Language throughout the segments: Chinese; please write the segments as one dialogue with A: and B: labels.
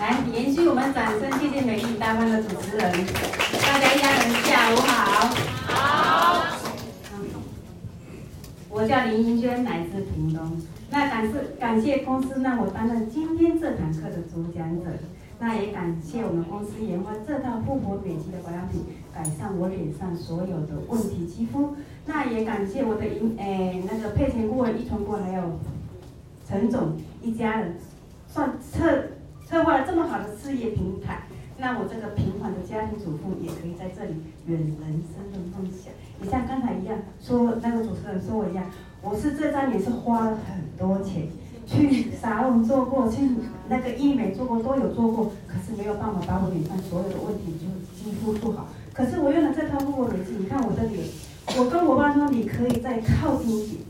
A: 来延续我们掌声谢谢美丽大方的主持人，大家一家人下午好。好。我叫林英娟，来自屏东。那感谢感谢公司让我担任今天这堂课的主讲者。那也感谢我们公司研发这套复活美肌的保养品，改善我脸上所有的问题肌肤。那也感谢我的营诶那个配钱顾问易传过，还有陈总一家人，算策策划了这么好的事业平台。那我这个平凡的家庭主妇也可以在这里圆人生的梦想。也像刚才一样说那个主持人说我一样，我是这张脸是花了很多钱。去沙龙做过，去那个医美做过，都有做过，可是没有办法把我脸上所有的问题就肌肤做好。可是我用了这套复活美肌，你看我的脸，我跟我爸说，你可以再靠近一点，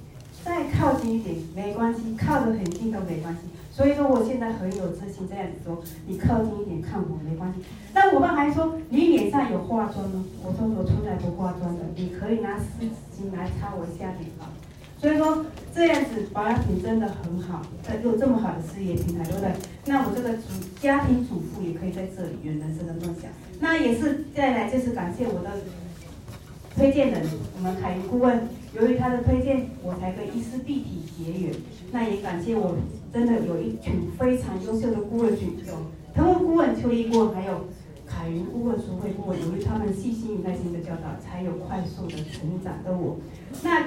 A: 再靠近一点，没关系，靠得很近都没关系。所以说我现在很有自信这样子说，你靠近一点看我没关系。但我爸还说，你脸上有化妆吗？我说我从来不化妆的，你可以拿湿纸巾来擦我一下脸啊。所以说这样子保养品真的很好，在做这么好的事业平台，对不对？那我这个主家庭主妇也可以在这里圆人生的梦想。那也是再来就是感谢我的推荐人，我们凯云顾问，由于他的推荐，我才跟伊丝碧媞结缘。那也感谢我真的有一群非常优秀的顾问群，有腾文顾问邱一顾问，还有凯云顾问、苏慧顾问，由于他们细心与耐心的教导，才有快速的成长的我。那。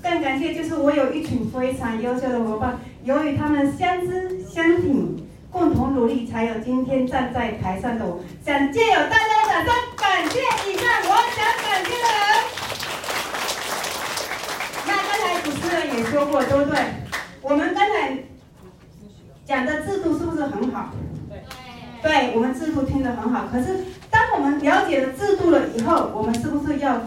A: 更感谢，就是我有一群非常优秀的伙伴，由于他们相知相挺，共同努力，才有今天站在台上的我。想借由大家的掌声，感谢以上我想感谢的人。那刚才主持人也说过，对不对？我们刚才讲的制度是不是很好？对，对，我们制度听得很好。可是当我们了解了制度了以后，我们是不是要？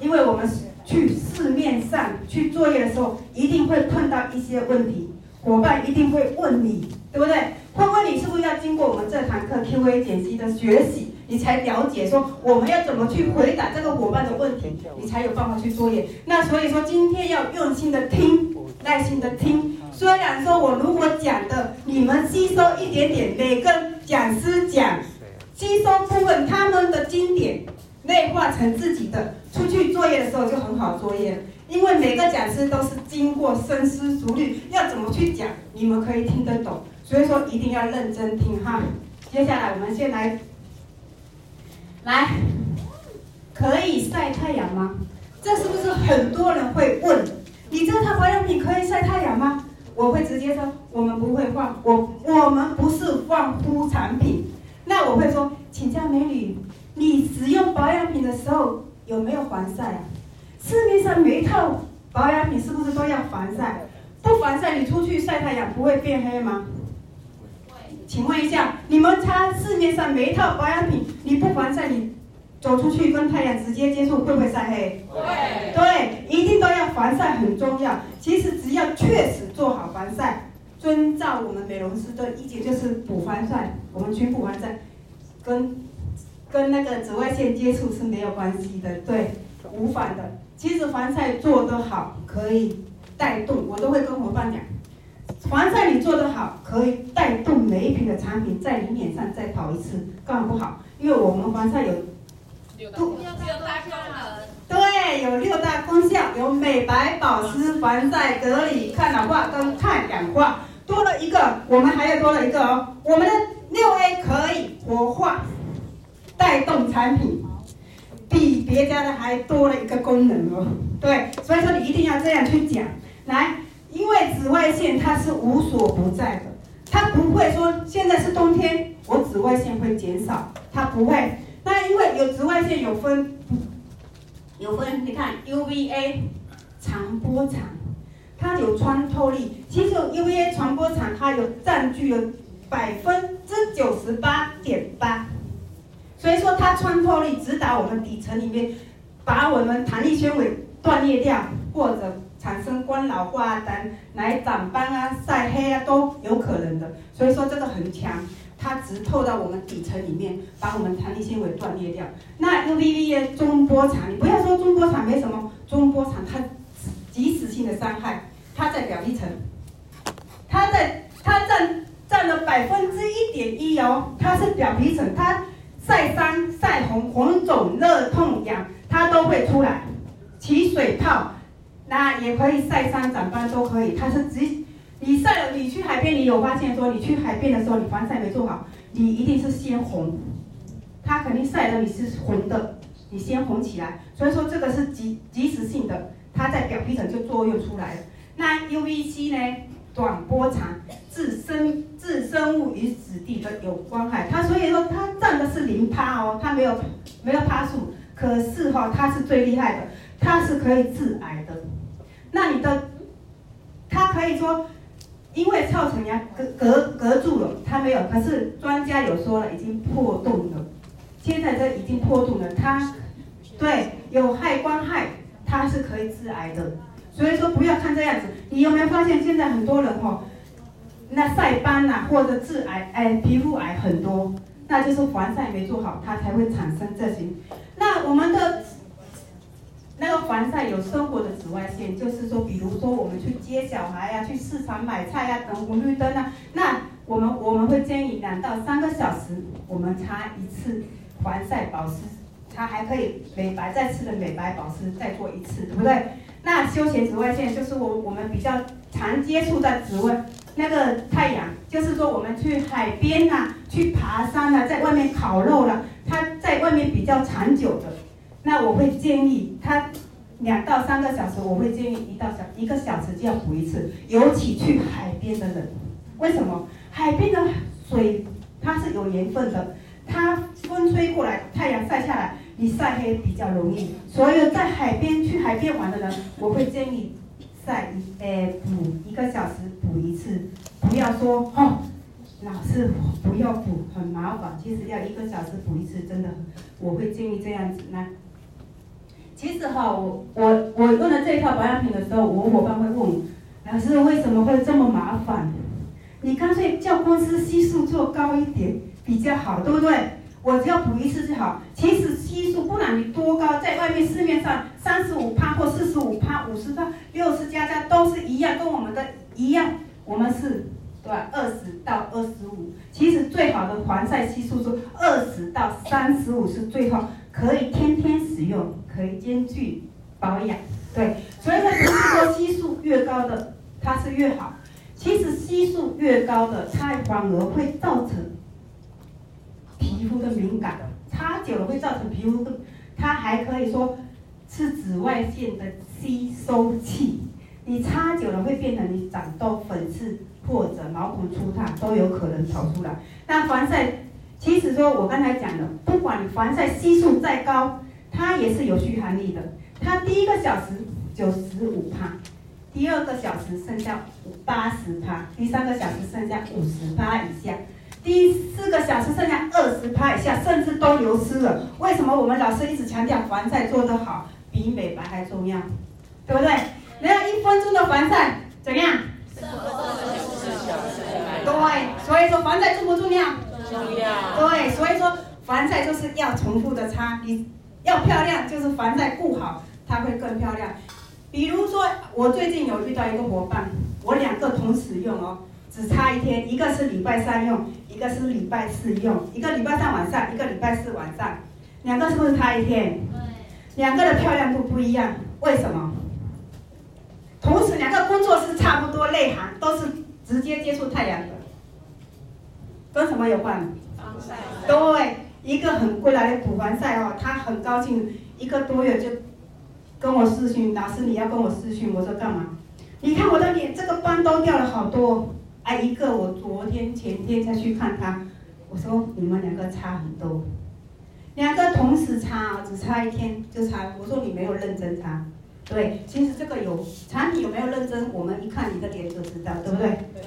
A: 因为我们。去市面上去作业的时候，一定会碰到一些问题，伙伴一定会问你，对不对？会问你是不是要经过我们这堂课 Q&A 解析的学习，你才了解说我们要怎么去回答这个伙伴的问题，你才有办法去作业。那所以说今天要用心的听，耐心的听。虽然说我如果讲的你们吸收一点点，每个讲师讲吸收部分他们的经典。内化成自己的，出去作业的时候就很好作业，因为每个讲师都是经过深思熟虑，要怎么去讲，你们可以听得懂，所以说一定要认真听哈。接下来我们先来，来，可以晒太阳吗？这是不是很多人会问？你这套保养品可以晒太阳吗？我会直接说，我们不会放，我我们不是放肤产品。那我会说，请教美女。你使用保养品的时候有没有防晒啊？市面上每一套保养品是不是都要防晒？不防晒，你出去晒太阳不会变黑吗？请问一下，你们擦市面上每一套保养品，你不防晒，你走出去跟太阳直接接触会不会晒黑？会。对，一定都要防晒，很重要。其实只要确实做好防晒，遵照我们美容师的意见，就是补防晒，我们全补防晒，跟。跟那个紫外线接触是没有关系的，对，无妨的。其实防晒做得好，可以带动，我都会跟伙伴讲，防晒你做得好，可以带动每一瓶的产品在你脸上再跑一次，干嘛不好？因为我们防晒有六大功效，对，有六大功效，有美白、保湿、防晒、隔离、抗老化跟抗氧化。多了一个，我们还要多了一个哦，我们的六 A 可以活化。带动产品比别家的还多了一个功能哦，对，所以说你一定要这样去讲。来，因为紫外线它是无所不在的，它不会说现在是冬天，我紫外线会减少，它不会。那因为有紫外线有分，有分，你看 UVA 长波长，它有穿透力。其实 UVA 传波长它有占据了百分之九十八点八。所以说它穿透力直达我们底层里面，把我们弹力纤维断裂掉，或者产生光老化等来长斑啊、晒黑啊都有可能的。所以说这个很强，它直透到我们底层里面，把我们弹力纤维断裂掉。那 UVA 中波长，你不要说中波长没什么，中波长它即时性的伤害，它在表皮层，它在它占占了百分之一点一哦，它是表皮层，它晒伤、晒红、红肿、热痛、痒，它都会出来，起水泡，那也可以晒伤、长斑都可以。它是直，你晒了，你去海边，你有发现说，你去海边的时候，你防晒没做好，你一定是先红，它肯定晒的你是红的，你先红起来，所以说这个是即即时性的，它在表皮层就作用出来了。那 UVC 呢？短波长，致生致生物与死地的有关害，它所以说它占的是零趴哦，它没有没有趴数，可是哈、哦，它是最厉害的，它是可以致癌的。那你的，它可以说，因为造成呀隔隔隔住了，它没有，可是专家有说了，已经破洞了，现在这已经破洞了，它对有害光害，它是可以致癌的。所以说不要看这样子，你有没有发现现在很多人哦，那晒斑呐，或者致癌，哎，皮肤癌很多，那就是防晒没做好，它才会产生这些。那我们的那个防晒有生活的紫外线，就是说，比如说我们去接小孩呀、啊，去市场买菜呀、啊，等红绿灯啊，那我们我们会建议两到三个小时我们擦一次防晒保湿，它还可以美白再次的美白保湿再做一次，对不对？那休闲紫外线就是我我们比较常接触的紫外那个太阳，就是说我们去海边呐、啊，去爬山呐、啊，在外面烤肉了，它在外面比较长久的，那我会建议它两到三个小时，我会建议一到小一个小时就要补一次，尤其去海边的人，为什么？海边的水它是有盐分的，它风吹过来，太阳晒下来。你晒黑比较容易，所以在海边去海边玩的人，我会建议晒一诶补一个小时补一次，不要说哦，老是不要补很麻烦，其实要一个小时补一次，真的我会建议这样子来。其实哈，我我我用了这一套保养品的时候，我伙伴会问，老师为什么会这么麻烦？你干脆叫公司系数做高一点比较好，对不对？我只要补一次就好。其实系数不管你多高，在外面市面上三十五趴或四十五趴、五十趴、六十加加都是一样，跟我们的一样。我们是对吧？二十到二十五。其实最好的防晒系数是二十到三十五是最好，可以天天使用，可以兼具保养。对，所以呢，不是说系数越高的它是越好，其实系数越高的它反而会造成。皮肤的敏感，擦久了会造成皮肤的，它还可以说是紫外线的吸收器。你擦久了会变成你长痘、粉刺或者毛孔粗大都有可能跑出来。那防晒，其实说我刚才讲的，不管你防晒系数再高，它也是有续航力的。它第一个小时九十五趴，第二个小时剩下八十趴，第三个小时剩下五十趴以下。第四个小时剩下二十趴以下，甚至都流失了。为什么我们老师一直强调防晒做得好比美白还重要，对不对？然后一分钟的防晒怎样？对，所以说防晒重不重要？对，所以说防晒就是要重复的擦，你要漂亮就是防晒顾好，它会更漂亮。比如说我最近有遇到一个伙伴，我两个同时用哦。只差一天，一个是礼拜三用，一个是礼拜四用，一个礼拜三晚上，一个礼拜四晚上，两个是不是差一天？对。两个的漂亮度不一样，为什么？同时两个工作是差不多内涵，都是直接接触太阳的，跟什么有关？防晒。对，一个很贵来的补防晒哦，他很高兴，一个多月就跟我视讯，老师你要跟我视讯，我说干嘛？你看我的脸，这个斑都掉了好多。哎，一个我昨天前天才去看他，我说你们两个差很多，两个同时擦，只差一天就擦。我说你没有认真擦，对，其实这个有产品有没有认真，我们一看你的脸就知道，对不对？对。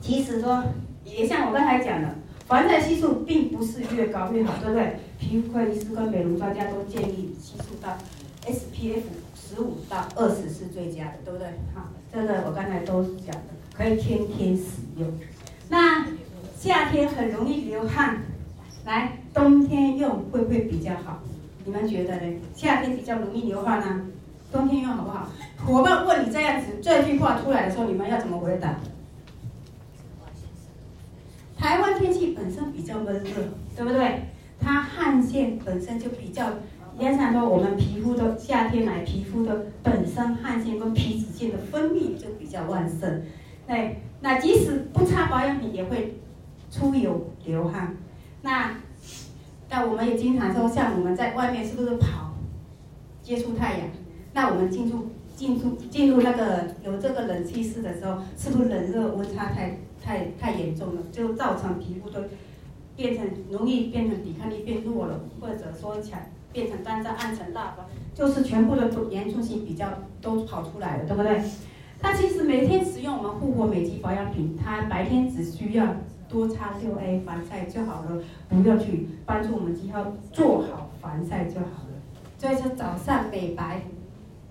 A: 其实说也像我刚才讲的，防晒系数并不是越高越好，对不对？皮肤科医师跟美容专家都建议系数到 SPF 十五到二十是最佳的，对不对？好，这个我刚才都讲的。可以天天使用，那夏天很容易流汗，来冬天用会不会比较好？你们觉得呢？夏天比较容易流汗呢，冬天用好不好？伙伴问你这样子这句话出来的时候，你们要怎么回答？台湾天气本身比较闷热，对不对？它汗腺本身就比较，通常说我们皮肤的夏天来，皮肤的本身汗腺跟皮脂腺的分泌就比较旺盛。对，那即使不擦保养品也会出油流汗。那但我们也经常说，像我们在外面是不是跑，接触太阳？那我们进入进入进入那个有这个冷气室的时候，是不是冷热温差太太太严重了，就造成皮肤都变成容易变成抵抗力变弱了，或者说强变成干燥、暗沉、大黄，就是全部的严重性比较都跑出来了，对不对？它其实每天使用我们护肤美肌保养品，它白天只需要多擦六 A 防晒就好了，不要去帮助我们肌肤做好防晒就好了。所以说早上美白，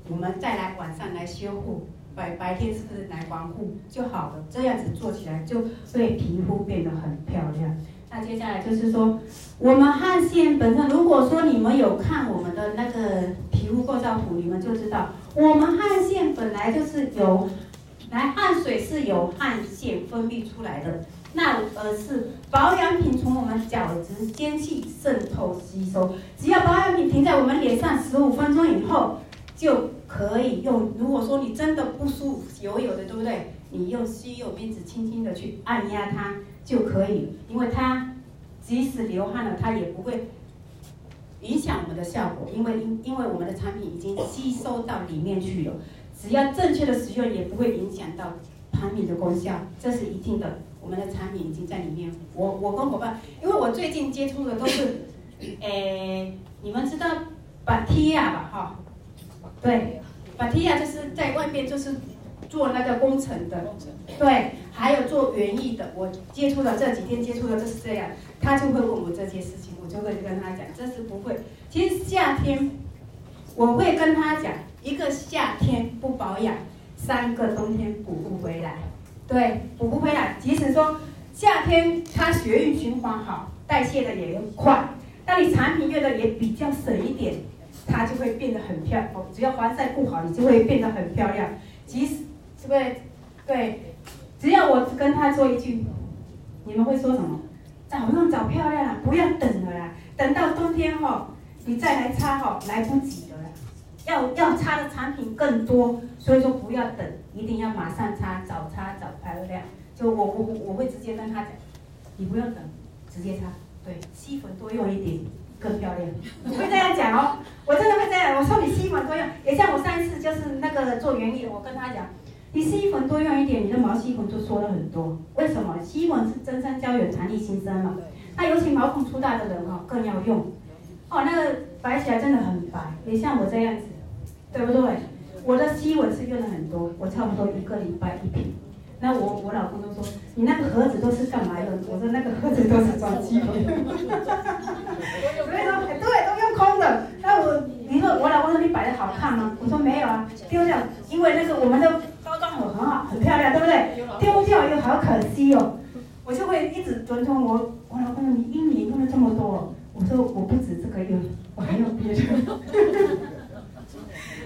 A: 我们再来晚上来修护，白白天是不是来防护就好了？这样子做起来就会皮肤变得很漂亮。那接下来就是说，我们汗腺本身，如果说你们有看我们的那个皮肤构造图，你们就知道。我们汗腺本来就是由，来汗水是由汗腺分泌出来的，那而是保养品从我们角质间隙渗透吸收，只要保养品停在我们脸上十五分钟以后，就可以用。如果说你真的不舒服，油油的，对不对？你用吸油面纸轻轻的去按压它就可以，因为它即使流汗了，它也不会。影响我们的效果，因为因因为我们的产品已经吸收到里面去了，只要正确的使用，也不会影响到产品的功效，这是一定的。我们的产品已经在里面。我我跟伙伴，因为我最近接触的都是，诶，你们知道芭提雅吧？哈，对，芭提亚就是在外面就是做那个工程的，对，还有做园艺的。我接触的这几天接触的就是这样，他就会问我这些事情。我就会跟他讲，这是不会。其实夏天，我会跟他讲，一个夏天不保养，三个冬天补不回来。对，补不回来。即使说夏天它血液循环好，代谢的也快，但你产品用的也比较省一点，它就会变得很漂亮。只要防晒不好，你就会变得很漂亮。即使是不是？对，只要我跟他说一句，你们会说什么？早用早漂亮了，不要等了啦！等到冬天哈，你再来擦哦，来不及了啦。要要擦的产品更多，所以说不要等，一定要马上擦，早擦早漂亮。就我我我会直接跟他讲，你不用等，直接擦。对，吸粉多用一点更漂亮。我会这样讲哦，我真的会这样。我说你吸粉多用，也像我上一次就是那个做园艺的，我跟他讲。你吸粉多用一点，你的毛细孔就缩了很多。为什么？吸粉是增生胶原弹力新生嘛。那尤其毛孔粗大的人哈，更要用。哦，那个白起来真的很白，也像我这样子，对不对？我的吸粉是用了很多，我差不多一个礼拜一瓶。那我我老公都说，你那个盒子都是干嘛用？我说那个盒子都是装吸粉。所以说，对，都用空的。那我你说我老公说你摆的好看吗？我说没有啊，丢掉，因为那个我们的包装盒。很好，很漂亮，对不对？丢掉又好可惜哦，我就会一直尊重我。我老公说，你一年用了这么多，我说我不止这个用，我还用别的。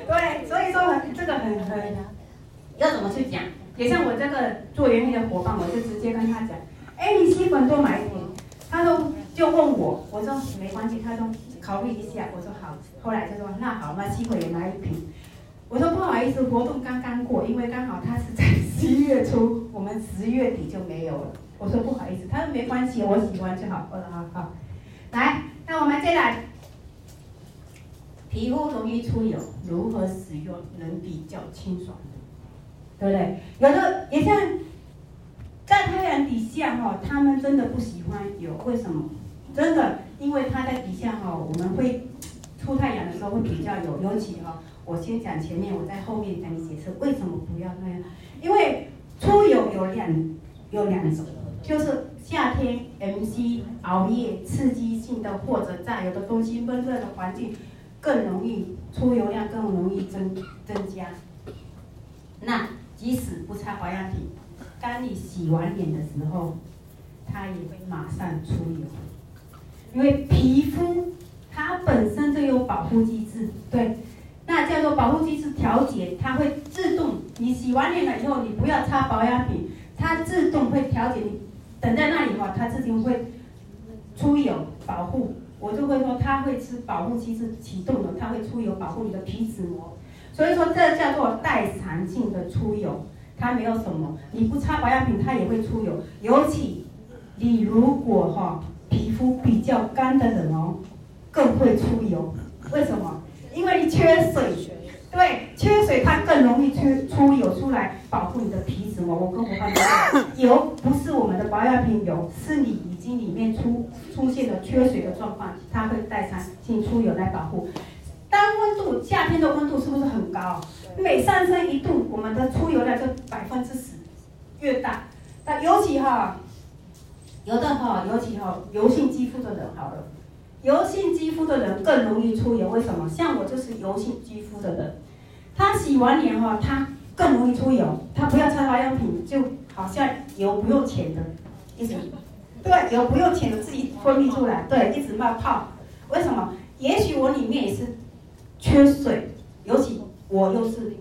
A: 对，所以说这个很很，要怎么去讲？也像我这个做园艺的伙伴，我就直接跟他讲，哎，你吸粉多买一点。他说就问我，我说没关系，他说考虑一下，我说好。后来就说那好，那吸粉也买一瓶。我说不好意思，活动刚刚过，因为刚好他是在十一月初，我们十月底就没有了。我说不好意思，他说没关系，我喜欢就好。我说好好，来，那我们再来，皮肤容易出油，如何使用能比较清爽？对不对？有的也像在太阳底下哈，他们真的不喜欢油，为什么？真的，因为它在底下哈，我们会出太阳的时候会比较油，尤其哈。我先讲前面，我在后面跟你解释为什么不要那样。因为出油有两有两种，就是夏天 MC 熬夜刺激性的或者在有的东西闷热的环境，更容易出油量更容易增增加。那即使不擦保养品，当你洗完脸的时候，它也会马上出油，因为皮肤它本身就有保护机制，对。那叫做保护机制调节，它会自动。你洗完脸了以后，你不要擦保养品，它自动会调节你等在那里哈，它自己会出油保护。我就会说，它会是保护机制启动的，它会出油保护你的皮脂膜。所以说，这叫做代偿性的出油，它没有什么，你不擦保养品，它也会出油。尤其你如果哈皮肤比较干的人哦，更会出油。为什么？因为你缺水，对，缺水它更容易出出油出来，保护你的皮脂膜。我跟伙伴讲，油不是我们的保养品油，是你已经里面出出现了缺水的状况，它会代偿性出油来保护。当温度夏天的温度是不是很高？每上升一度，我们的出油量就百分之十越大。那尤其哈，有的哈，尤其哈，油性肌肤的人好了。油性肌肤的人更容易出油，为什么？像我就是油性肌肤的人，他洗完脸哈，他更容易出油。他不要擦保养品，就好像油不用钱的，一直 对，油不用钱的自己分泌出来，对，一直冒泡。为什么？也许我里面也是缺水，尤其我又是。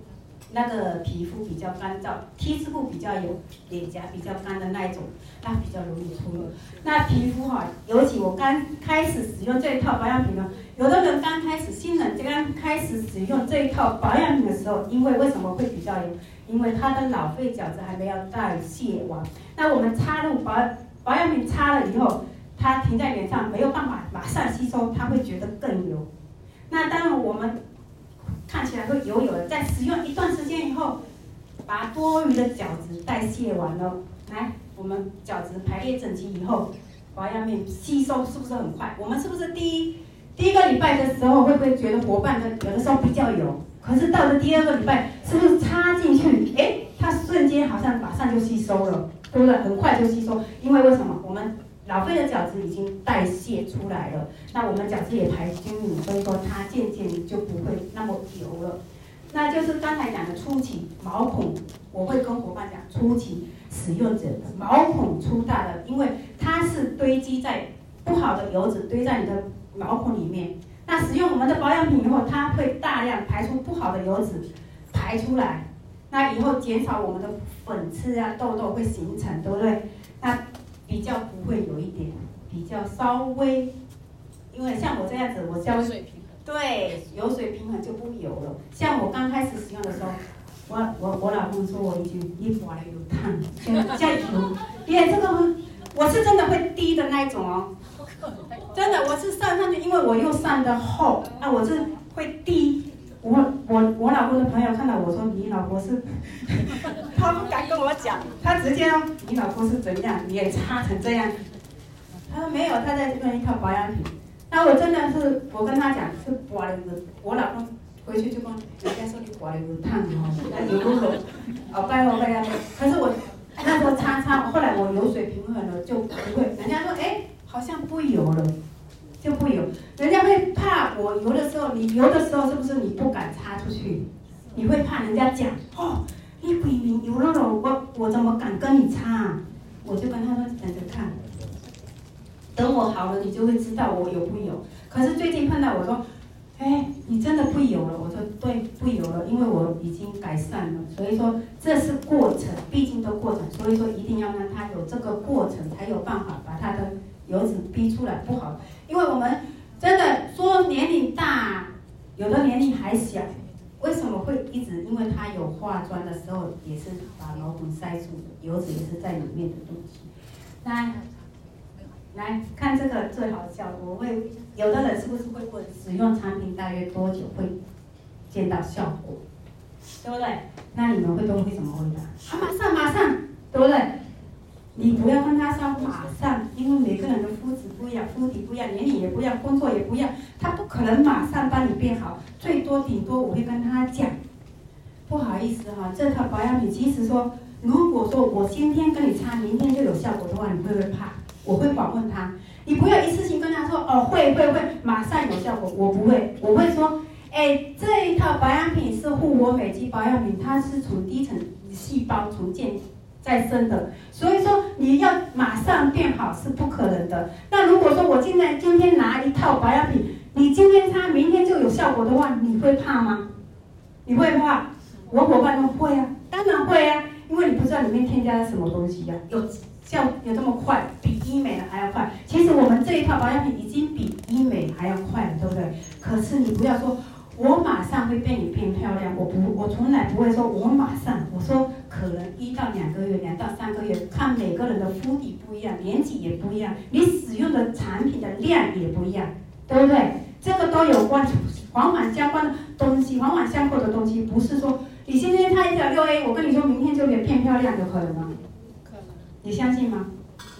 A: 那个皮肤比较干燥，T 字部比较油脸颊比较干的那一种，那比较容易出油。那皮肤哈，尤其我刚开始使用这一套保养品呢，有的人刚开始新人刚开始使用这一套保养品的时候，因为为什么会比较油？因为它的老废角质还没有代谢完。那我们插入保保养品擦了以后，它停在脸上没有办法马上吸收，它会觉得更油。那当然我们。看起来会油油的，在使用一段时间以后，把多余的角质代谢完了，来，我们角质排列整齐以后，保养面吸收是不是很快？我们是不是第一第一个礼拜的时候会不会觉得伙伴的有的时候比较油？可是到了第二个礼拜，是不是插进去，哎，它瞬间好像马上就吸收了，对不对？很快就吸收，因为为什么？我们老废的角质已经代谢出来了，那我们角质也排均匀，所以说它渐渐就不会那么油了。那就是刚才讲的初期毛孔，我会跟伙伴讲，初期使用者的毛孔粗大的，因为它是堆积在不好的油脂堆在你的毛孔里面。那使用我们的保养品以后，它会大量排出不好的油脂排出来，那以后减少我们的粉刺啊、痘痘会形成，对不对？那。比较不会有一点，比较稍微，因为像我这样子，我稍微水平衡，对，油水平衡就不油了。像我刚开始使用的时候，我我我老公说我一句，你刮了又烫，现在加油，因为这个我是真的会滴的那一种哦，真的我是上上去，因为我又上的厚，那我是会滴。我我我老公的朋友看到我说，你老婆是，他不敢跟我讲，他直接说，你老婆是怎样，你也擦成这样。他说没有，他在用一套保养品。那我真的是，我跟他讲是刮了一个，我老公回去就跟人家说你刮了一个烫哦，油不油？哦，拜托拜托。可是我那时候擦擦，后来我油水平衡了就不会，人家说哎，好像不油了。就不油，人家会怕我油的时候，你油的时候是不是你不敢擦出去？你会怕人家讲哦，你鬼名油了了，我我怎么敢跟你擦？我就跟他说等着看，等我好了，你就会知道我油不油。可是最近碰到我说，哎，你真的不油了？我说对，不油了，因为我已经改善了。所以说这是过程，必经的过程。所以说一定要让他有这个过程，才有办法把他的油脂逼出来，不好。因为我们真的说年龄大，有的年龄还小，为什么会一直？因为他有化妆的时候，也是把毛孔塞住的，油脂也是在里面的东西。来，来看这个最好笑，我会有的人是不是会问，使用产品大约多久会见到效果？对不对？那你们会都会怎么回答？啊，马上马上，对不对？你不要跟他说马上，因为每个人的肤质不一样，肤底不一样，年龄也不一样，工作也不一样，他不可能马上帮你变好。最多顶多我会跟他讲，不好意思哈，这套保养品其实说，如果说我今天跟你擦，明天就有效果的话，你会不会怕？我会反问他，你不要一次性跟他说哦，会会会，马上有效果，我不会，我会说，哎，这一套保养品是护我美肌保养品，它是从低层细胞重建。再生的，所以说你要马上变好是不可能的。那如果说我现在今天拿一套保养品，你今天擦，明天就有效果的话，你会怕吗？你会怕？我伙伴说会啊，当然会啊，因为你不知道里面添加了什么东西呀、啊。有效有这么快，比医美的还要快。其实我们这一套保养品已经比医美还要快了，对不对？可是你不要说，我马上会变你变漂亮，我不，我从来不会说我马上，我说可能一到两个月，两到三个月，看每个人的肤底不一样，年纪也不一样，你使用的产品的量也不一样，对不对？这个都有关，环环相关的东西，环环相扣的东西，不是说你今天擦一条六 A，我跟你说明天就变变漂亮，有可能吗？可能。你相信吗？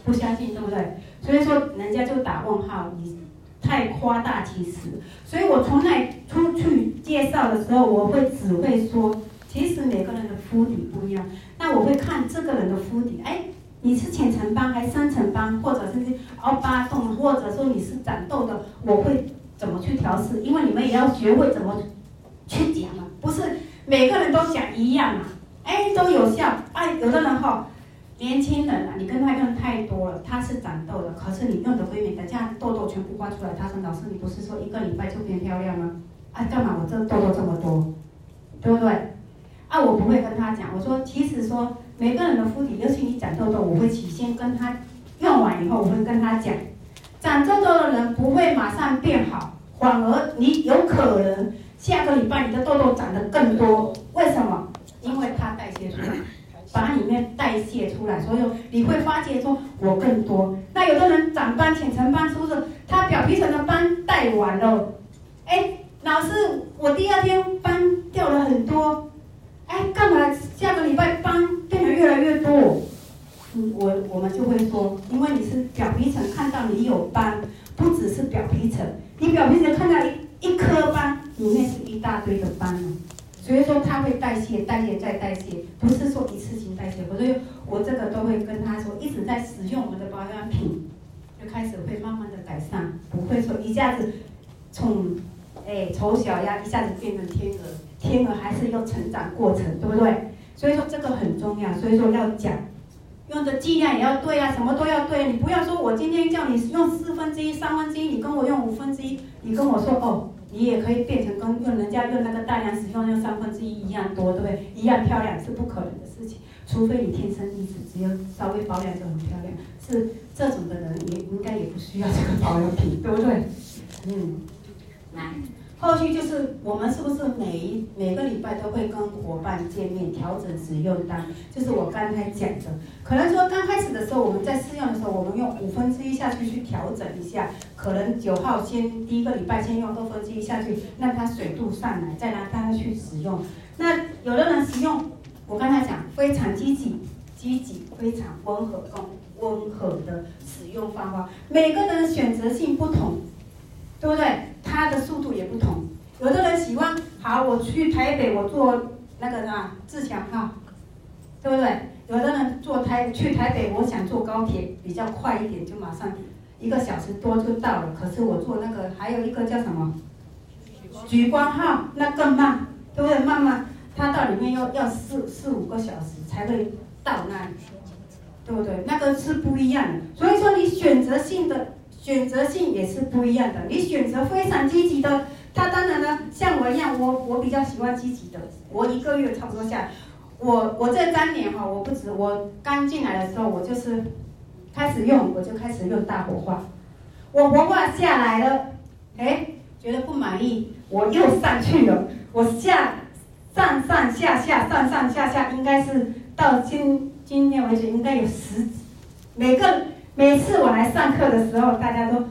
A: 不相信，对不对？所以说人家就打问号，你太夸大其词。所以我从来出去介绍的时候，我会只会说，其实每个人的肤底不一样，那我会看这个人的肤底，哎，你是浅层斑还是深层斑，或者是凹疤洞，或者说你是长痘的，我会。怎么去调试？因为你们也要学会怎么去讲嘛，不是每个人都讲一样嘛。哎，都有效。哎，有的人哈，年轻人啊，你跟他用太多了，他是长痘的，可是你用的会免，等下痘痘全部刮出来。他说：“老师，你不是说一个礼拜就变漂亮吗？啊，干嘛我这痘痘这么多？对不对？啊，我不会跟他讲。我说，其实说每个人的肤底，尤其你长痘痘，我会起先跟他用完以后，我会跟他讲。”长痘痘的人不会马上变好，反而你有可能下个礼拜你的痘痘长得更多。为什么？因为它代谢出来，把里面代谢出来，所以你会发觉说我更多。那有的人长斑、浅层斑，是不是他表皮层的斑带完了？哎，老师，我第二天斑掉了很多，哎，干嘛下个礼拜斑变得越来越多？嗯，我我们就会说，因为你是表皮层看到你有斑，不只是表皮层，你表皮层看到一一颗斑，里面是一大堆的斑呢，所以说它会代谢，代谢再代谢，不是说一次性代谢。所以我这个都会跟他说，一直在使用我们的保养品，就开始会慢慢的改善，不会说一下子从哎丑小鸭一下子变成天鹅，天鹅还是有成长过程，对不对？所以说这个很重要，所以说要讲。用的剂量也要对啊，什么都要对。你不要说我今天叫你用四分之一、三分之一，你跟我用五分之一，你跟我说哦，你也可以变成跟用人家用那个大量使用用三分之一一样多，对不对？一样漂亮是不可能的事情，除非你天生丽质，只要稍微保养就很漂亮。是这种的人也应该也不需要这个保养品，对不对？嗯，来。后续就是我们是不是每一每个礼拜都会跟伙伴见面调整使用单？就是我刚才讲的，可能说刚开始的时候我们在试用的时候，我们用五分之一下去去调整一下，可能九号先第一个礼拜先用二分之一下去，让它水度上来，再让它去使用。那有的人使用，我刚才讲非常积极，积极非常温和，温温和的使用方法，每个人选择性不同，对不对？它的速度也不同，有的人喜欢，好，我去台北，我坐那个什么自强号，对不对？有的人坐台去台北，我想坐高铁比较快一点，就马上一个小时多就到了。可是我坐那个还有一个叫什么？莒光号，那更慢，对不对？慢慢，它到里面要要四四五个小时才会到那里，对不对？那个是不一样的。所以说你选择性的。选择性也是不一样的。你选择非常积极的，他当然呢，像我一样，我我比较喜欢积极的。我一个月差不多下，我我这三年哈，我不止，我刚进来的时候，我就是开始用，我就开始用大活化。我活化下来了，哎，觉得不满意，我又上去了。我下上上下下上上下下，应该是到今今天为止，应该有十每个。每次我来上课的时候，大家都，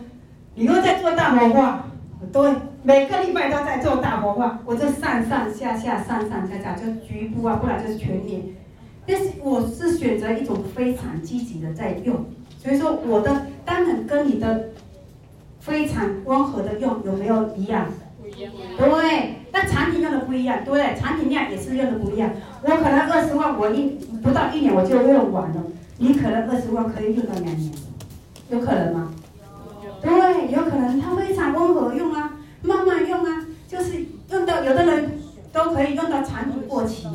A: 你又在做大活化，对，每个礼拜都在做大活化，我就上上下下上上下下，就局部啊，不然就是全脸。但是我是选择一种非常积极的在用，所以说我的当然跟你的非常温和的用有没有一样？不一样。对，那产品用的不一样，对，产品量也是用的不一样。我可能二十万，我一不到一年我就用完了。你可能二十万可以用到两年，有可能吗？对，有可能。它非常温和用啊，慢慢用啊，就是用到有的人都可以用到产品过期了，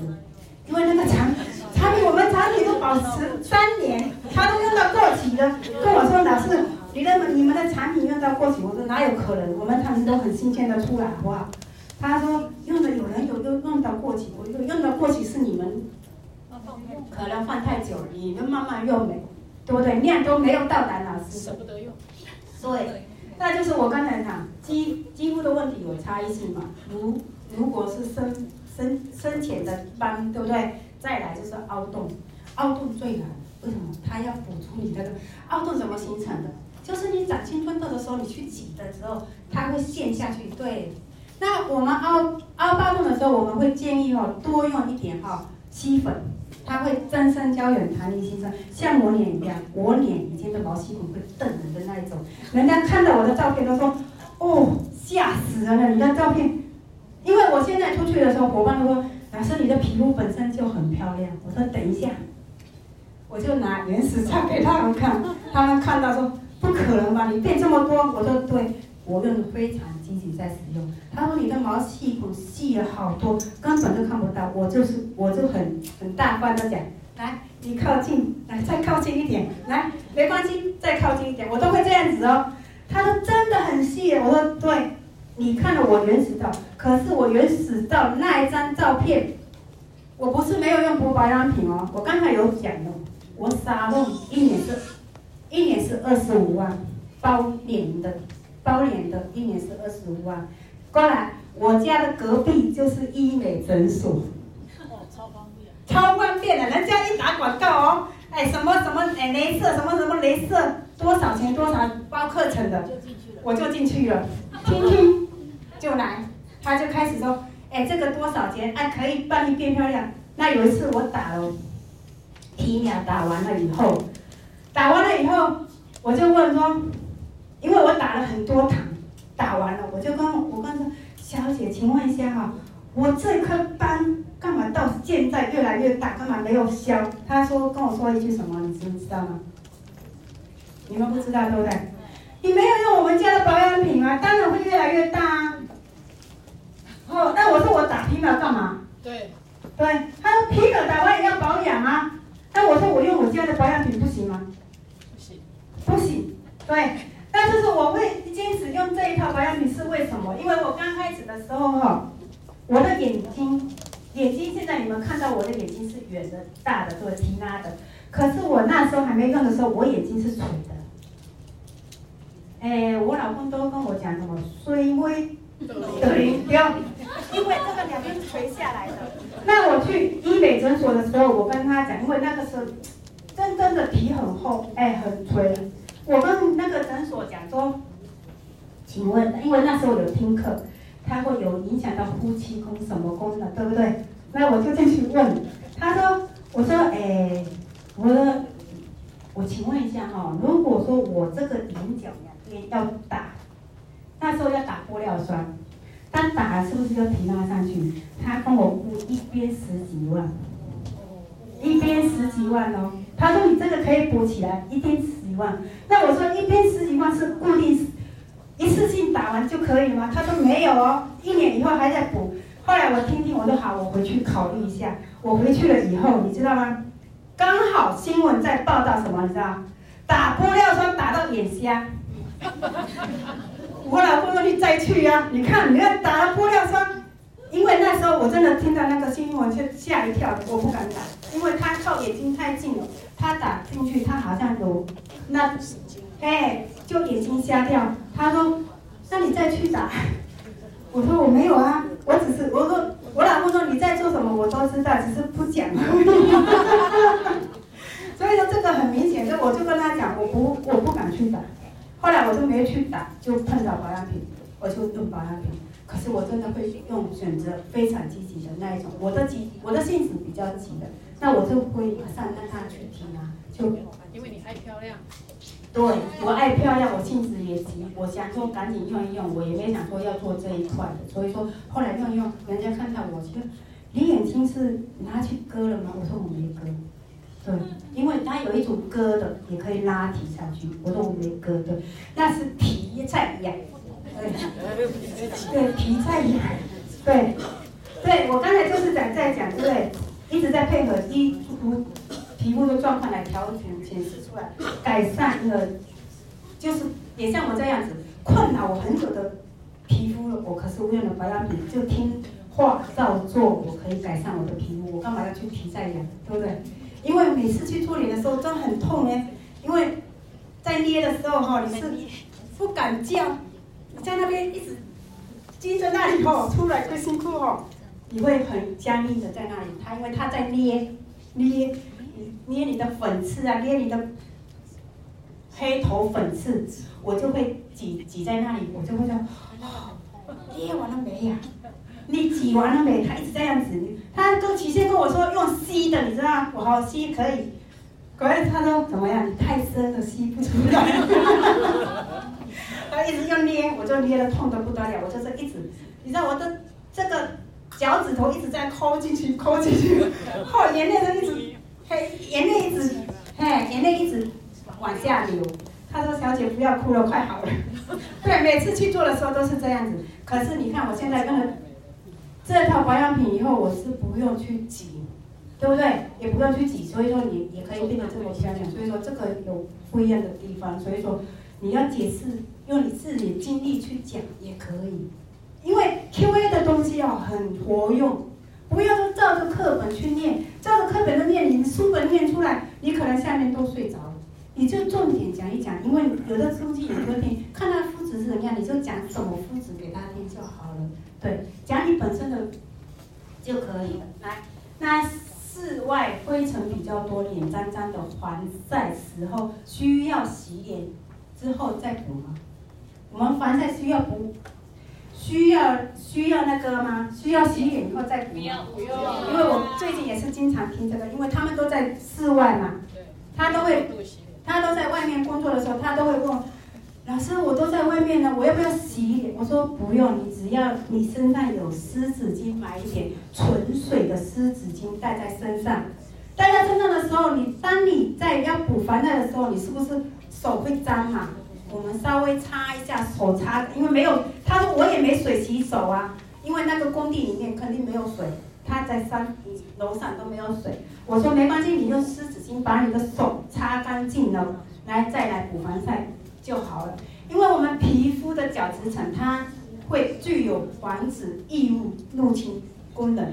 A: 因为那个产产品我们产品都保持三年，他都用到过期了。跟我说老师，你的你们的产品用到过期，我说哪有可能？我们产品都很新鲜的出来，好不好？他说用的有人有用用到过期，我说用到过期是你们。可能放太久，你们慢慢用没？对不对？量都没有到达老师，
B: 舍不得用。
A: 对，那就是我刚才讲肌肌肤的问题有差异性嘛？如如果是深深深浅的斑，对不对？再来就是凹洞，凹洞最难，为什么？它要补充你那个凹洞怎么形成的？就是你长青春痘的时候，你去挤的时候，它会陷下去。对，那我们凹凹疤洞的时候，我们会建议哦，多用一点哈吸粉，它会增生胶原，弹力新生，像我脸一样，我脸以前的毛细孔会瞪人的那一种，人家看到我的照片都说，哦，吓死人了，你的照片，因为我现在出去的时候，伙伴都说，老师你的皮肤本身就很漂亮，我说等一下，我就拿原始照给他们看，他们看到说。不可能吧？你变这么多，我说对，我用的非常积极在使用。他说你的毛细孔细了好多，根本就看不到。我就是，我就很很大方的讲，来，你靠近，来再靠近一点，来，没关系，再靠近一点，我都会这样子哦。他说真的很细，我说对，你看了我原始照，可是我原始照那一张照片，我不是没有用过保养品哦，我刚才有讲的，我沙龙一年是。一年是二十五万，包脸的，包年的，一年是二十五万。过来，我家的隔壁就是医美诊所，
B: 哦，超方便，
A: 超方便的，人家一打广告哦，哎，什么什么哎，镭射什么什么镭射，多少钱多少包课程的，
B: 就进去了，
A: 我就进去了，听 听就来，他就开始说，哎，这个多少钱？哎，可以帮你变漂亮。那有一次我打了，皮秒打完了以后。打完了以后，我就问说，因为我打了很多糖，打完了，我就跟我跟说，小姐，请问一下哈，我这颗斑干嘛到现在越来越大，干嘛没有消？她说跟我说一句什么，你知不知道吗？你们不知道对不对？你没有用我们家的保养品啊，当然会越来越大啊。哦，那我说我打皮秒干嘛？
B: 对，
A: 对，他说皮秒打完也要保养啊。那我说我用我家的保养品不行吗？不行，对，但是我会坚持用这一套保养品是为什么？因为我刚开始的时候哈，我的眼睛，眼睛现在你们看到我的眼睛是圆的、大的，做提拉的，可是我那时候还没用的时候，我眼睛是垂的。哎，我老公都跟我讲什么水微的零标，因为这个两边垂下来的。那我去医美诊所的时候，我跟他讲，因为那个时候。真正的皮很厚，哎，很垂。我跟那个诊所讲说，请问，因为那时候有听课，它会有影响到夫妻宫什么宫的，对不对？那我就进去问，他说，我说，哎，我说，我请问一下哈，如果说我这个眼角两边要打，那时候要打玻尿酸，但打了是不是要提拉上去？他跟我估一边十几万，一边十几万哦。他说：“你这个可以补起来，一边十万。”那我说：“一边十几万是固定一次性打完就可以吗？”他说：“没有哦，一年以后还在补。”后来我听听，我说：“好，我回去考虑一下。”我回去了以后，你知道吗？刚好新闻在报道什么？你知道？打玻尿酸打到眼瞎。我老公说：“你再去呀、啊！你看，你要打了玻尿酸。”因为那时候我真的听到那个新闻，就吓一跳，我不敢打，因为他靠眼睛太近了，他打进去，他好像有那，哎，就眼睛瞎掉。他说：“那你再去打。”我说：“我没有啊，我只是我说我老公说你在做什么，我都知道，只是不讲。”所以说这个很明显，就我就跟他讲，我不我不敢去打。后来我就没去打，就碰到保养品，我就用保养品。可是我真的会用选择非常积极的那一种，我的急，我的性子比较急的，那我就会马上让他去听啊，就
B: 爱漂亮，
A: 对，我爱漂亮，我性子也急，我想说赶紧用一用，我也没想说要做这一块的，所以说后来用一用，人家看到我就，你眼睛是拿去割了吗？我说我没割，对，因为它有一种割的也可以拉提上去，我说我没割的，那是皮在痒。对，对皮在痒，对，对我刚才就是在在讲，对？一直在配合衣肤皮肤的状况来调整显示出来，改善了，就是也像我这样子困扰我很久的皮肤了，我可是用了保养品，就听话照做，我可以改善我的皮肤，我干嘛要去皮在痒，对不对？因为每次去做脸的时候真的很痛哎。因为在捏的时候哈，你是不敢叫，你在那边一直盯着那里吼，出来会辛苦吼，你会很僵硬的在那里。他因为他在捏捏捏你的粉刺啊，捏你的黑头粉刺，我就会挤挤在那里，我就会说，捏完了没呀？你挤完了没？他一直这样子，他都起先跟我说用吸的，你知道吗？我好吸可以，可是他说怎么样？你太深了，吸不出来。他一直用捏，我就捏的痛得不得了，我就是一直，你知道我的这个脚趾头一直在抠进去，抠进去，后 眼泪都一直，嘿，眼泪一直，嘿，眼泪一直往下流。他说：“小姐不要哭了，快好了。”对，每次去做的时候都是这样子。可是你看我现在用了。这套保养品以后，我是不用去挤，对不对？也不用去挤，所以说你也可以变得这么漂亮。所以说这个有不一样的地方，所以说你要解释，用你自己的经历去讲也可以。因为 QA 的东西要很活用，不要说照着课本去念，照着课本的念，你书本念出来，你可能下面都睡着了。你就重点讲一讲，因为有的东西你会听，看他肤质是怎么样，你就讲什么肤质给他听就好了。对，讲你本身的就可以了。来，那室外灰尘比较多、脸脏脏的，防晒时候需要洗脸之后再补吗？我们防晒需要补，需要需要那个吗？需要洗脸以后再补吗？不要，不用。因为我最近也是经常听这个，因为他们都在室外嘛，他都会，他都在外面工作的时候，他都会问。老师，我都在外面呢，我要不要洗脸？我说不用，你只要你身上有湿纸巾，买一点纯水的湿纸巾带在身上。带在身上的时候，你当你在要补防晒的时候，你是不是手会脏嘛？我们稍微擦一下手擦，因为没有，他说我也没水洗手啊，因为那个工地里面肯定没有水，他在三楼上都没有水。我说没关系，你用湿纸巾把你的手擦干净了，来再来补防晒。就好了，因为我们皮肤的角质层，它会具有防止异物入侵功能，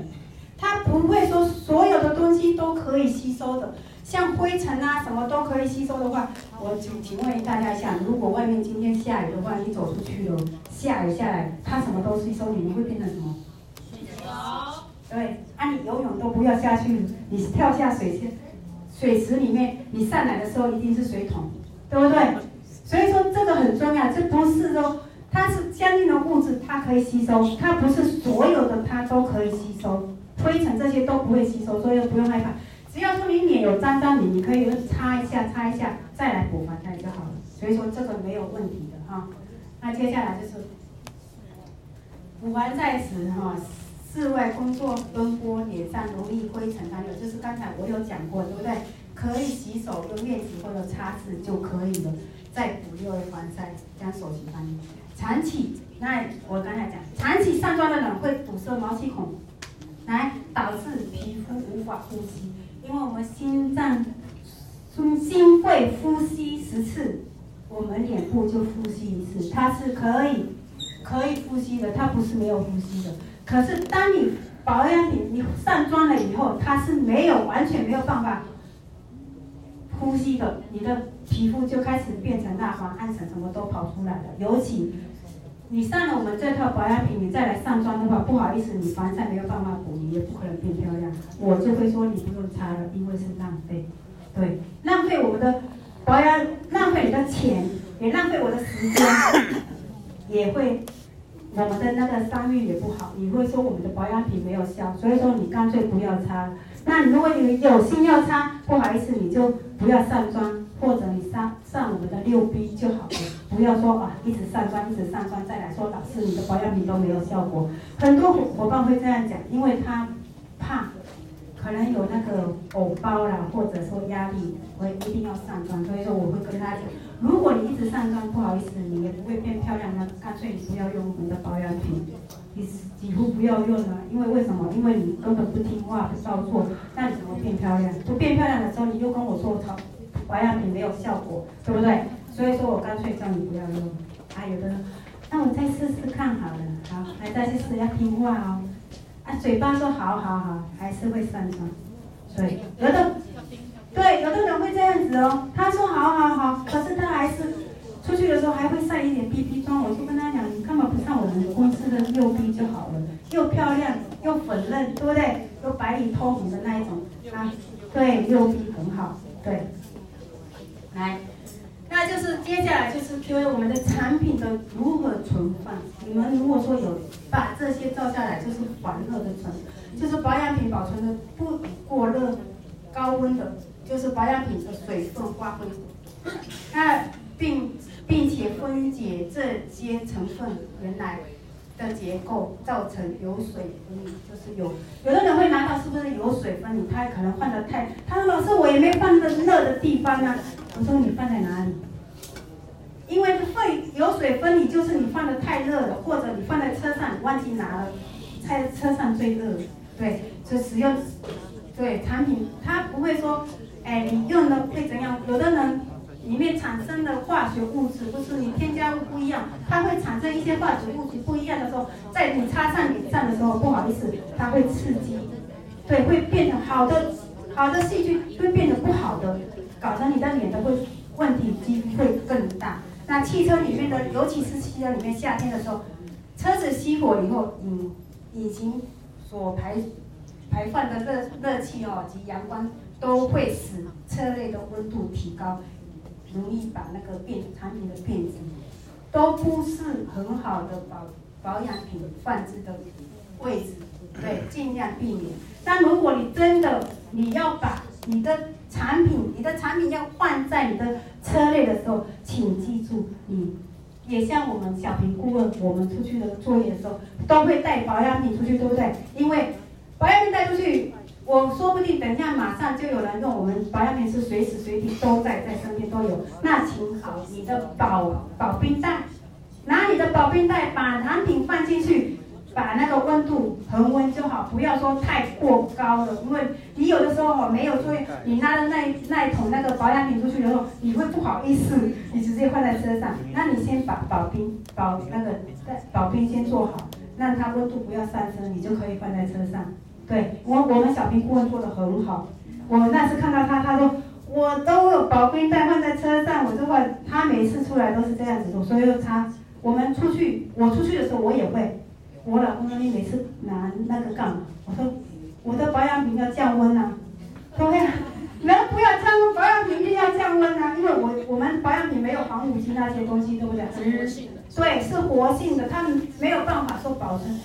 A: 它不会说所有的东西都可以吸收的，像灰尘啊什么都可以吸收的话，我请请问大家一下，如果外面今天下雨的话，你走出去了，下雨下来，它什么都吸收你，们会变成什么？对，啊你游泳都不要下去，你跳下水去，水池里面，你上来的时候一定是水桶，对不对？所以说这个很重要，这不是说它是相应的物质，它可以吸收，它不是所有的它都可以吸收，灰尘这些都不会吸收，所以不用害怕。只要说你脸有脏脏，你你可以擦一下，擦一下，再来补防晒就好了。所以说这个没有问题的哈。那接下来就是补防晒时哈，室外工作奔波，脸上容易灰尘还有就是刚才我有讲过，对不对？可以洗手用面纸或者擦拭就可以了。再补六 A 防晒，将手洗干净。长期，那我刚才讲，长期上妆的人会堵塞毛细孔，来导致皮肤无法呼吸。因为我们心脏，心肺呼吸十次，我们脸部就呼吸一次，它是可以可以呼吸的，它不是没有呼吸的。可是当你保养品你上妆了以后，它是没有完全没有办法呼吸的，你的。皮肤就开始变成蜡黄、暗沉，什么都跑出来了。尤其你上了我们这套保养品，你再来上妆的话，不好意思，你防晒没有办法补，你也不可能变漂亮。我就会说你不用擦了，因为是浪费，对，浪费我们的保养，浪费你的钱，也浪费我的时间，也会我们的那个商誉也不好。你会说我们的保养品没有效，所以说你干脆不要擦。那如果你有心要擦，不好意思，你就不要上妆。或者你上上我们的六 B 就好了，不要说啊一直上妆一直上妆，再来说老师你的保养品都没有效果。很多伙伴会这样讲，因为他怕可能有那个偶包啦，或者说压力，我一定要上妆。所以说我会跟他讲，如果你一直上妆，不好意思，你也不会变漂亮，那干脆你不要用我们的保养品，你几乎不要用了。因为为什么？因为你根本不听话不照做，那你怎么变漂亮？不变漂亮的时候，你又跟我说。保养品没有效果，对不对？所以说我干脆叫你不要用。啊，有的人，那我再试试看好了，好，来再去试，要听话哦。啊，嘴巴说好好好，还是会上妆。所以有的，对，有的人会这样子哦。他说好好好，可是他还是出去的时候还会晒一点 BB 霜。我就跟他讲，你干嘛不上我们公司的六 B 就好了，又漂亮又粉嫩，对不对？又白里透红的那一种啊，对，六 B 很好，对。来，那就是接下来就是因为我们的产品的如何存放。你们如果说有把这些照下来，就是环热的存，就是保养品保存的不过热、高温的。就是保养品的水分发挥，那并并且分解这些成分原来的结构，造成油水分离。就是有有的人会拿到是不是油水分离？他可能放的太，他说老师我也没放在热的地方啊。我说你放在哪里？因为会油水分离，就是你放的太热了，或者你放在车上忘记拿了，在车上最热。对，就使用对产品，它不会说。哎，你用的会怎样？有的人里面产生的化学物质，不是你添加物不一样，它会产生一些化学物质不一样的时候，在你擦上脸上的时候，不好意思，它会刺激，对，会变成好的好的细菌会变得不好的，搞成你的脸的会问题机会更大。那汽车里面的，尤其是汽车里面夏天的时候，车子熄火以后，嗯，引擎所排排放的热热气哦及阳光。都会使车内的温度提高，容易把那个变产品的变质，都不是很好的保保养品放置的位置，对，尽量避免。但如果你真的你要把你的产品，你的产品要放在你的车内的时候，请记住，你也像我们小平顾问，我们出去的作业的时候，都会带保养品出去，对不对？因为保养品带出去。我说不定等一下马上就有人用，我们保养品是随时随地都在在身边都有。那请好你的保保冰袋，拿你的保冰袋把产品放进去，把那个温度恒温就好，不要说太过高了，因为你有的时候没有注意，你拿的那那一桶那个保养品出去的时候，你会不好意思，你直接放在车上。那你先把保冰保那个保冰先做好，让它温度不要上升，你就可以放在车上。对我，我们小冰顾问做的很好。我那次看到他，他说我都有保冰袋放在车上，我就会，他每次出来都是这样子做。所以他，我们出去，我出去的时候我也会。我老公说你每次拿那个干嘛？我说我的保养品要降温啊。对呀，能不要降温？保养品一定要降温啊，因为我我们保养品没有防腐剂那些东西，对不对？是活性的。对，是活性的，它没有办法说保存。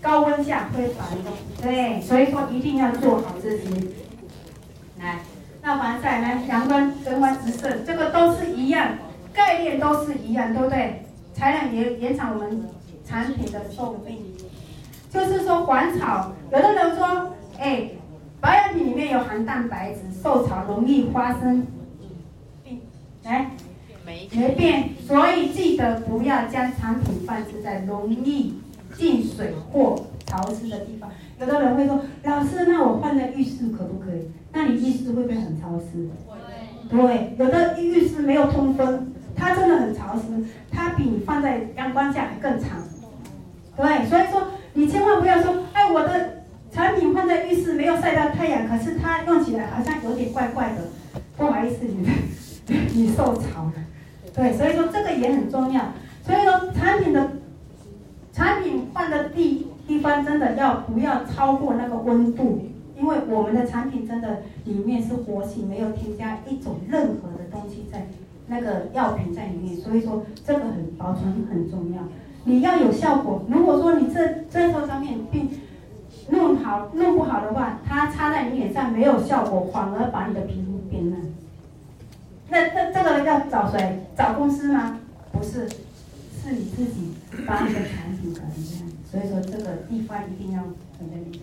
A: 高温下会反动，对，所以说一定要做好这些。来，那防晒来，阳光灯光直射，这个都是一样，概念都是一样，对不对？才能延延长我们产品的寿命。就是说，环潮，有的人说，哎，保养品里面有含蛋白质，受潮容易发生病，来，没变，所以记得不要将产品放置在容易。进水或潮湿的地方，有的人会说：“老师，那我放在浴室可不可以？”那你浴室会不会很潮湿？对，有的浴室没有通风，它真的很潮湿，它比你放在阳光下更长。对，所以说你千万不要说：“哎，我的产品放在浴室没有晒到太阳，可是它用起来好像有点怪怪的。”不好意思，你 你受潮了。对，所以说这个也很重要。所以说产品的。产品放的地地方真的要不要超过那个温度？因为我们的产品真的里面是活性，没有添加一种任何的东西在那个药品在里面，所以说这个很保存很重要。你要有效果，如果说你这这套产品并弄好弄不好的话，它擦在你脸上没有效果，反而把你的皮肤变嫩。那那这个人要找谁？找公司吗？不是。是你自己把你的产品搞成这样，所以说这个地方一定要很在里面。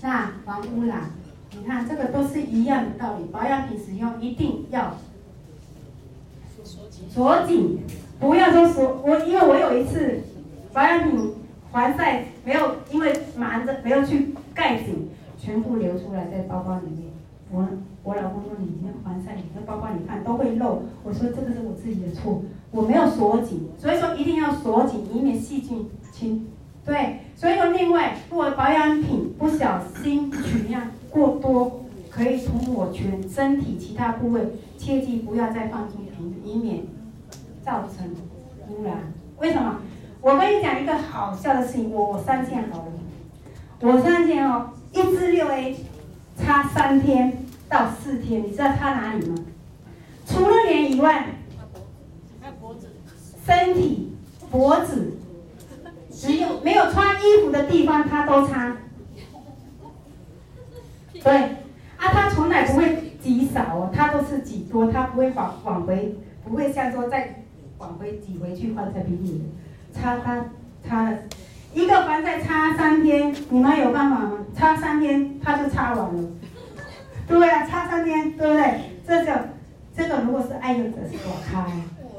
A: 那防污染，你看这个都是一样的道理，保养品使用一定要锁紧，不要说锁我，因为我有一次保养品防晒没有，因为忙着没有去盖紧，全部流出来在包包里面。我我老公说，你那个防晒，你的包包你看都会漏。我说这个是我自己的错，我没有锁紧，所以说一定要锁紧，以免细菌侵。对，所以说另外，如果保养品不小心取量过多，可以涂抹全身体其他部位，切记不要再放进瓶子，以免造成污染。为什么？我跟你讲一个好笑的事情，我我三件好了，我三件哦，一支六 A 擦三天到四天，你知道擦哪里吗？除了脸以外，身体、脖子，只有没有穿衣服的地方，它都擦。对，啊，它从来不会挤少哦，它都是挤多，它不会往往回，不会像说再往回挤回去放在瓶里。擦它擦了，一个防晒擦三天，你们有办法吗？擦三天它就擦完了。对啊，擦三天，对不对？这个这个如果是爱用者是躲开，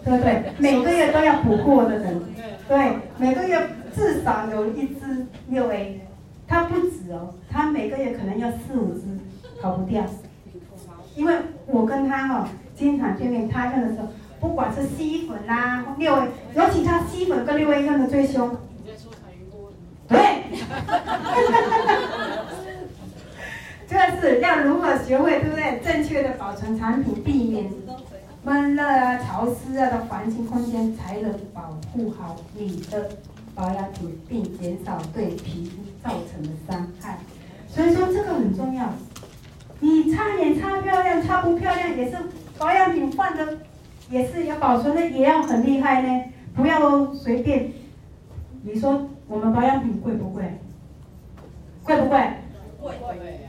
A: 对不对？每个月都要补货的人，对，每个月至少有一支六 A，它不止哦，它每个月可能要四五支，跑不掉。因为我跟他哈、哦、经常见面，他用的时候，不管是吸粉啦、啊、六位尤其他吸粉跟六 A 用的最凶。对。就是要如何学会，对不对？正确的保存产品，避免闷热啊、潮湿啊的环境空间，才能保护好你的保养品，并减少对皮肤造成的伤害。所以说这个很重要。你擦脸擦漂亮，擦不漂亮也是保养品换的，也是要保存的，也要很厉害呢。不要随便。你说我们保养品贵不贵？贵不贵？贵贵。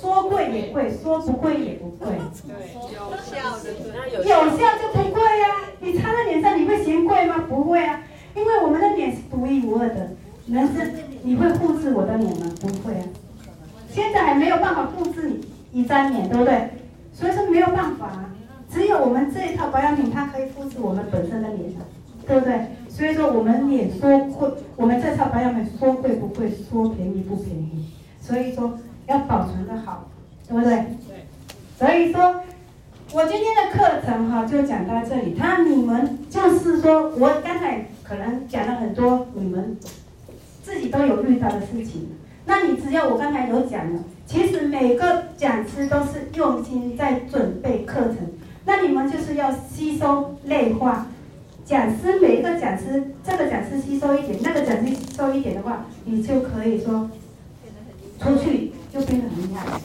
A: 说贵也贵，说不贵也不贵。对，有效的，有效就不贵呀、啊。你擦在脸上，你会嫌贵吗？不会啊，因为我们的脸是独一无二的。人生你会复制我的脸吗？不会啊。现在还没有办法复制你一张脸，对不对？所以说没有办法啊。只有我们这一套保养品，它可以复制我们本身的脸，对不对？所以说我们也说会，我们这套保养品说贵不贵，说便宜不便宜。所以说。要保存的好，对不对？对。所以说，我今天的课程哈就讲到这里。他你们就是说，我刚才可能讲了很多你们自己都有遇到的事情。那你只要我刚才有讲了，其实每个讲师都是用心在准备课程。那你们就是要吸收内化。讲师每一个讲师，这个讲师吸收一点，那个讲师吸收一点的话，你就可以说出去。就变得很厉害。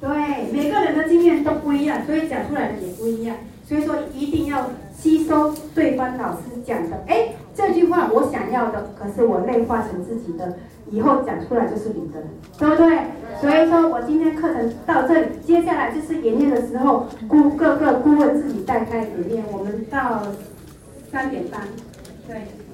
A: 对，每个人的经验都不一样，所以讲出来的也不一样。所以说一定要吸收对方老师讲的。哎，这句话我想要的，可是我内化成自己的，以后讲出来就是你的，对不对？所以说我今天课程到这里，接下来就是演练的时候，顾各个顾问自己带开演练，我们到三点半，对。